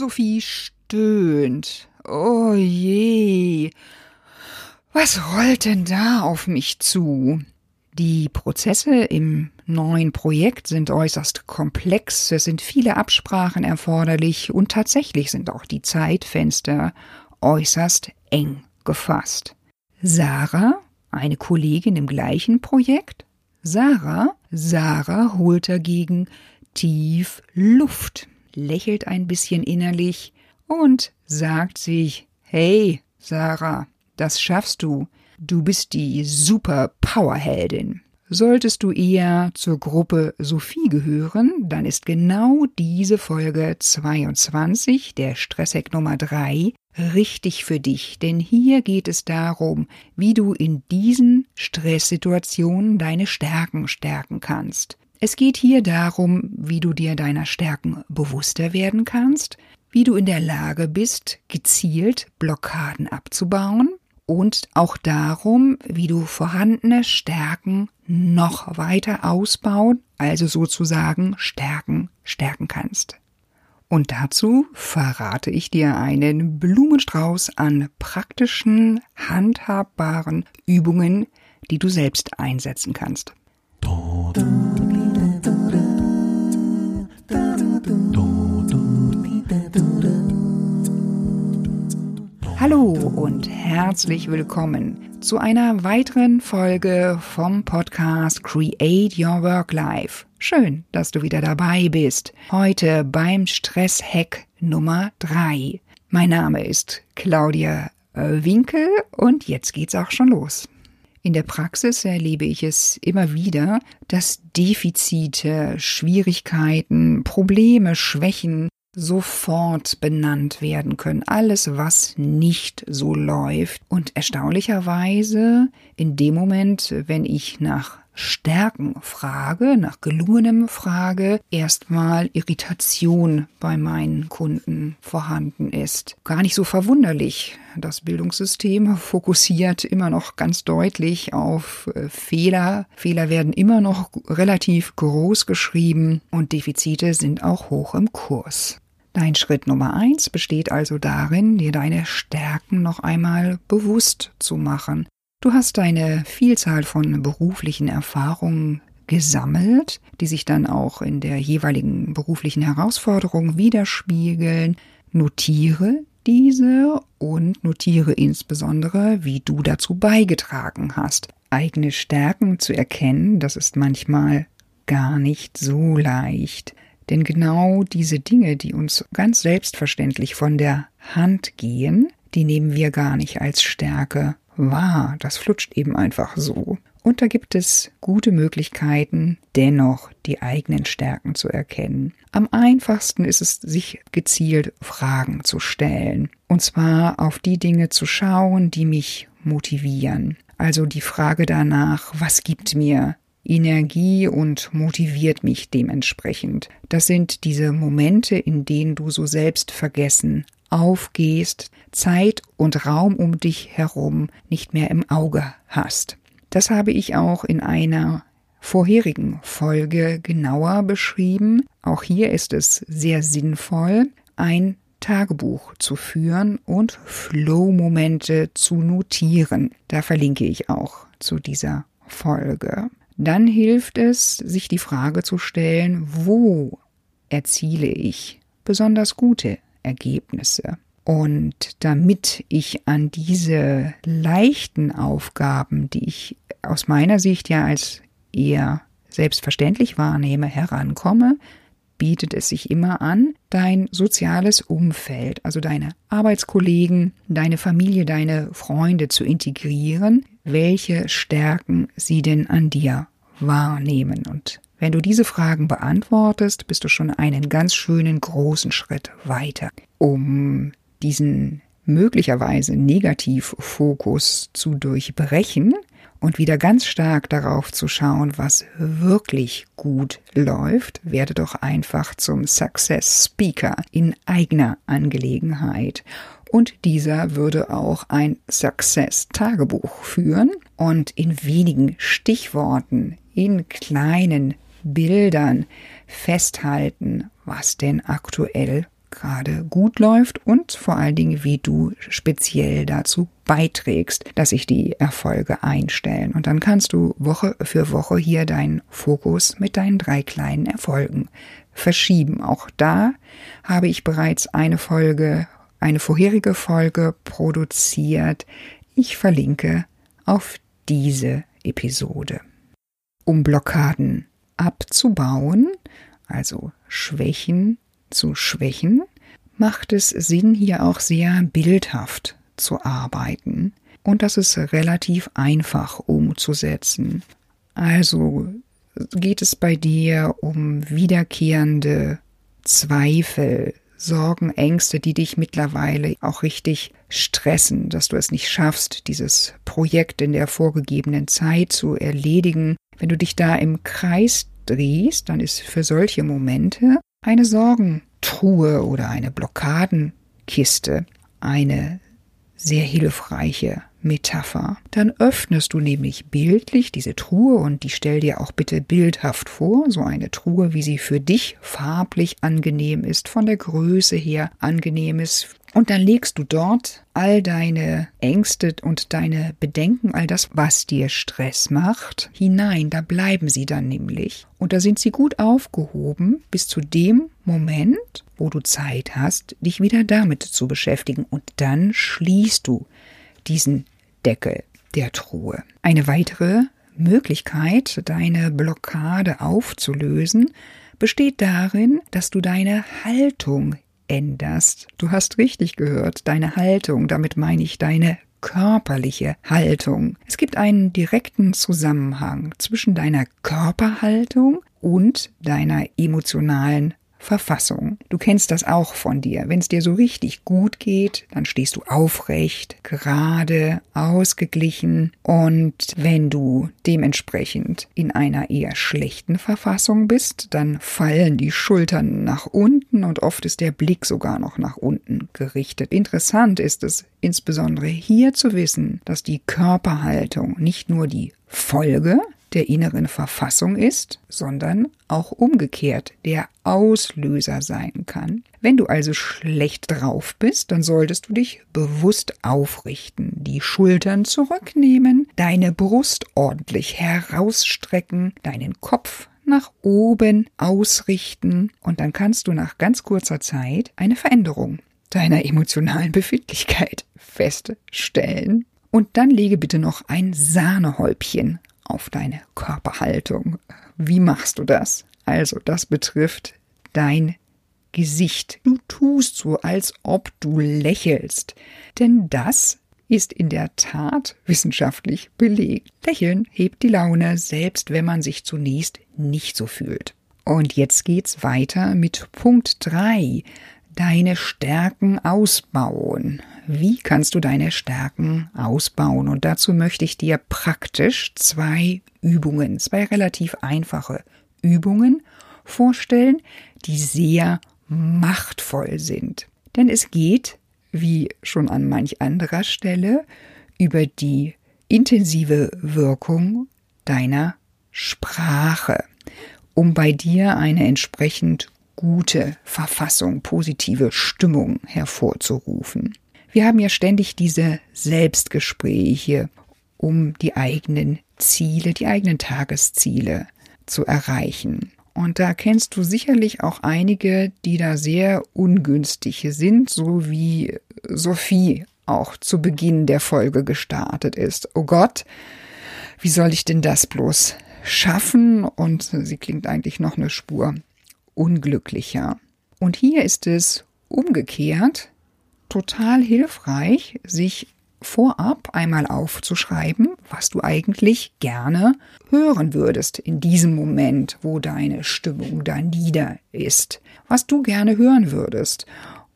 Sophie stöhnt. Oh je. Was rollt denn da auf mich zu? Die Prozesse im neuen Projekt sind äußerst komplex, es sind viele Absprachen erforderlich und tatsächlich sind auch die Zeitfenster äußerst eng gefasst. Sarah, eine Kollegin im gleichen Projekt? Sarah? Sarah holt dagegen tief Luft, lächelt ein bisschen innerlich und sagt sich, hey, Sarah, das schaffst du. Du bist die super Powerheldin. Solltest du eher zur Gruppe Sophie gehören, dann ist genau diese Folge 22, der Stresshack Nummer 3, richtig für dich, denn hier geht es darum, wie du in diesen Stresssituationen deine Stärken stärken kannst. Es geht hier darum, wie du dir deiner Stärken bewusster werden kannst, wie du in der Lage bist, gezielt Blockaden abzubauen, und auch darum, wie du vorhandene Stärken noch weiter ausbauen, also sozusagen Stärken stärken kannst. Und dazu verrate ich dir einen Blumenstrauß an praktischen, handhabbaren Übungen, die du selbst einsetzen kannst. Hallo und herzlich willkommen zu einer weiteren Folge vom Podcast Create Your Work Life. Schön, dass du wieder dabei bist. Heute beim Stresshack Nummer 3. Mein Name ist Claudia Winkel und jetzt geht's auch schon los. In der Praxis erlebe ich es immer wieder, dass Defizite, Schwierigkeiten, Probleme, Schwächen sofort benannt werden können. Alles, was nicht so läuft. Und erstaunlicherweise in dem Moment, wenn ich nach Stärken frage, nach gelungenem frage, erstmal Irritation bei meinen Kunden vorhanden ist. Gar nicht so verwunderlich. Das Bildungssystem fokussiert immer noch ganz deutlich auf äh, Fehler. Fehler werden immer noch relativ groß geschrieben und Defizite sind auch hoch im Kurs. Dein Schritt Nummer eins besteht also darin, dir deine Stärken noch einmal bewusst zu machen. Du hast eine Vielzahl von beruflichen Erfahrungen gesammelt, die sich dann auch in der jeweiligen beruflichen Herausforderung widerspiegeln. Notiere diese und notiere insbesondere, wie du dazu beigetragen hast. Eigene Stärken zu erkennen, das ist manchmal gar nicht so leicht. Denn genau diese Dinge, die uns ganz selbstverständlich von der Hand gehen, die nehmen wir gar nicht als Stärke wahr. Das flutscht eben einfach so. Und da gibt es gute Möglichkeiten, dennoch die eigenen Stärken zu erkennen. Am einfachsten ist es, sich gezielt Fragen zu stellen. Und zwar auf die Dinge zu schauen, die mich motivieren. Also die Frage danach, was gibt mir Energie und motiviert mich dementsprechend. Das sind diese Momente, in denen du so selbst vergessen aufgehst, Zeit und Raum um dich herum nicht mehr im Auge hast. Das habe ich auch in einer vorherigen Folge genauer beschrieben. Auch hier ist es sehr sinnvoll, ein Tagebuch zu führen und Flow-Momente zu notieren. Da verlinke ich auch zu dieser Folge. Dann hilft es, sich die Frage zu stellen, wo erziele ich besonders gute Ergebnisse. Und damit ich an diese leichten Aufgaben, die ich aus meiner Sicht ja als eher selbstverständlich wahrnehme, herankomme, bietet es sich immer an, dein soziales Umfeld, also deine Arbeitskollegen, deine Familie, deine Freunde zu integrieren, welche Stärken sie denn an dir wahrnehmen. Und wenn du diese Fragen beantwortest, bist du schon einen ganz schönen großen Schritt weiter, um diesen möglicherweise Negativfokus zu durchbrechen und wieder ganz stark darauf zu schauen, was wirklich gut läuft, werde doch einfach zum Success Speaker in eigener Angelegenheit. Und dieser würde auch ein Success Tagebuch führen und in wenigen Stichworten, in kleinen Bildern festhalten, was denn aktuell gerade gut läuft und vor allen Dingen, wie du speziell dazu beiträgst, dass sich die Erfolge einstellen. Und dann kannst du Woche für Woche hier deinen Fokus mit deinen drei kleinen Erfolgen verschieben. Auch da habe ich bereits eine Folge, eine vorherige Folge produziert. Ich verlinke auf diese Episode. Um Blockaden abzubauen, also Schwächen zu schwächen, macht es Sinn, hier auch sehr bildhaft zu arbeiten. Und das ist relativ einfach umzusetzen. Also geht es bei dir um wiederkehrende Zweifel, Sorgen, Ängste, die dich mittlerweile auch richtig stressen, dass du es nicht schaffst, dieses Projekt in der vorgegebenen Zeit zu erledigen. Wenn du dich da im Kreis drehst, dann ist für solche Momente eine Sorgentruhe oder eine Blockadenkiste eine sehr hilfreiche Metapher. Dann öffnest du nämlich bildlich diese Truhe und die stell dir auch bitte bildhaft vor, so eine Truhe, wie sie für dich farblich angenehm ist, von der Größe her angenehm ist. Und dann legst du dort all deine Ängste und deine Bedenken, all das, was dir Stress macht, hinein. Da bleiben sie dann nämlich. Und da sind sie gut aufgehoben bis zu dem Moment, wo du Zeit hast, dich wieder damit zu beschäftigen. Und dann schließt du diesen Deckel der Truhe. Eine weitere Möglichkeit, deine Blockade aufzulösen, besteht darin, dass du deine Haltung änderst. Du hast richtig gehört, deine Haltung, damit meine ich deine körperliche Haltung. Es gibt einen direkten Zusammenhang zwischen deiner Körperhaltung und deiner emotionalen Verfassung. Du kennst das auch von dir. Wenn es dir so richtig gut geht, dann stehst du aufrecht, gerade, ausgeglichen und wenn du dementsprechend in einer eher schlechten Verfassung bist, dann fallen die Schultern nach unten und oft ist der Blick sogar noch nach unten gerichtet. Interessant ist es insbesondere hier zu wissen, dass die Körperhaltung nicht nur die Folge der inneren Verfassung ist, sondern auch umgekehrt der Auslöser sein kann. Wenn du also schlecht drauf bist, dann solltest du dich bewusst aufrichten, die Schultern zurücknehmen, deine Brust ordentlich herausstrecken, deinen Kopf nach oben ausrichten und dann kannst du nach ganz kurzer Zeit eine Veränderung deiner emotionalen Befindlichkeit feststellen. Und dann lege bitte noch ein Sahnehäubchen auf deine Körperhaltung. Wie machst du das? Also, das betrifft dein Gesicht. Du tust so, als ob du lächelst. Denn das ist in der Tat wissenschaftlich belegt. Lächeln hebt die Laune, selbst wenn man sich zunächst nicht so fühlt. Und jetzt geht's weiter mit Punkt 3. Deine Stärken ausbauen. Wie kannst du deine Stärken ausbauen? Und dazu möchte ich dir praktisch zwei Übungen, zwei relativ einfache Übungen vorstellen, die sehr machtvoll sind. Denn es geht, wie schon an manch anderer Stelle, über die intensive Wirkung deiner Sprache, um bei dir eine entsprechend gute Verfassung, positive Stimmung hervorzurufen. Wir haben ja ständig diese Selbstgespräche, um die eigenen Ziele, die eigenen Tagesziele zu erreichen. Und da kennst du sicherlich auch einige, die da sehr ungünstig sind, so wie Sophie auch zu Beginn der Folge gestartet ist. Oh Gott, wie soll ich denn das bloß schaffen? Und sie klingt eigentlich noch eine Spur unglücklicher. Und hier ist es umgekehrt total hilfreich, sich vorab einmal aufzuschreiben, was du eigentlich gerne hören würdest in diesem Moment, wo deine Stimmung da nieder ist, was du gerne hören würdest.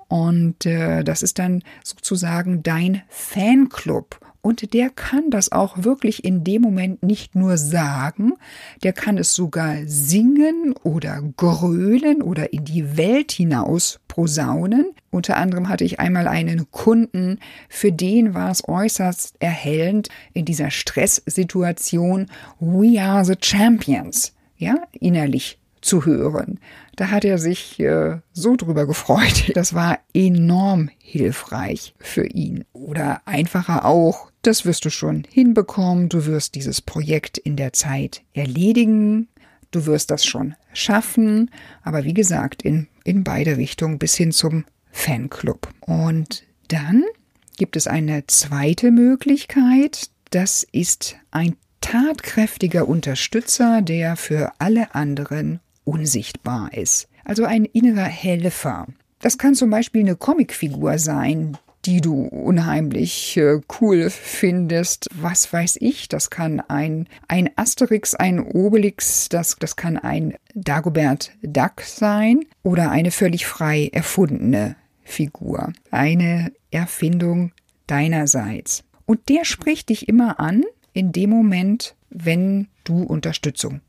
Und äh, das ist dann sozusagen dein Fanclub. Und der kann das auch wirklich in dem Moment nicht nur sagen, der kann es sogar singen oder grölen oder in die Welt hinaus posaunen. Unter anderem hatte ich einmal einen Kunden, für den war es äußerst erhellend in dieser Stresssituation We are the champions, ja, innerlich zu hören. Da hat er sich äh, so drüber gefreut. Das war enorm hilfreich für ihn. Oder einfacher auch, das wirst du schon hinbekommen. Du wirst dieses Projekt in der Zeit erledigen. Du wirst das schon schaffen. Aber wie gesagt, in, in beide Richtungen bis hin zum Fanclub. Und dann gibt es eine zweite Möglichkeit. Das ist ein tatkräftiger Unterstützer, der für alle anderen unsichtbar ist. Also ein innerer Helfer. Das kann zum Beispiel eine Comicfigur sein, die du unheimlich äh, cool findest. Was weiß ich, das kann ein, ein Asterix, ein Obelix, das, das kann ein Dagobert Duck sein oder eine völlig frei erfundene Figur. Eine Erfindung deinerseits. Und der spricht dich immer an in dem Moment, wenn du Unterstützung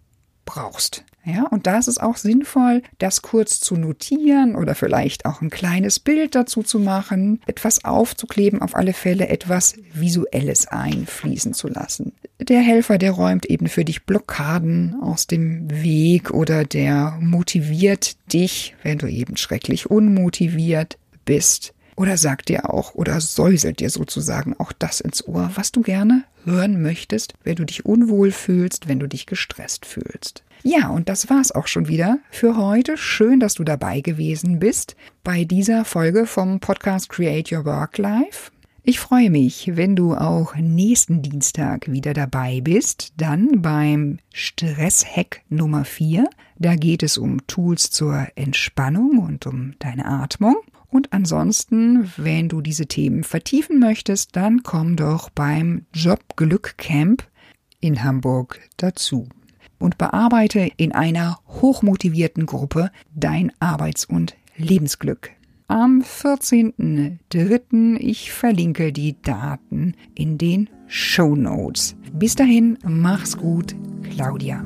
brauchst. Ja, und da ist es auch sinnvoll, das kurz zu notieren oder vielleicht auch ein kleines Bild dazu zu machen, etwas aufzukleben, auf alle Fälle etwas Visuelles einfließen zu lassen. Der Helfer, der räumt eben für dich Blockaden aus dem Weg oder der motiviert dich, wenn du eben schrecklich unmotiviert bist. Oder sagt dir auch oder säuselt dir sozusagen auch das ins Ohr, was du gerne hören möchtest, wenn du dich unwohl fühlst, wenn du dich gestresst fühlst. Ja, und das war's auch schon wieder für heute. Schön, dass du dabei gewesen bist bei dieser Folge vom Podcast Create Your Work Life. Ich freue mich, wenn du auch nächsten Dienstag wieder dabei bist, dann beim Stresshack Nummer 4. Da geht es um Tools zur Entspannung und um deine Atmung. Und ansonsten, wenn du diese Themen vertiefen möchtest, dann komm doch beim Jobglück Camp in Hamburg dazu und bearbeite in einer hochmotivierten Gruppe dein Arbeits- und Lebensglück. Am 14.03. ich verlinke die Daten in den Show Notes. Bis dahin, mach's gut, Claudia.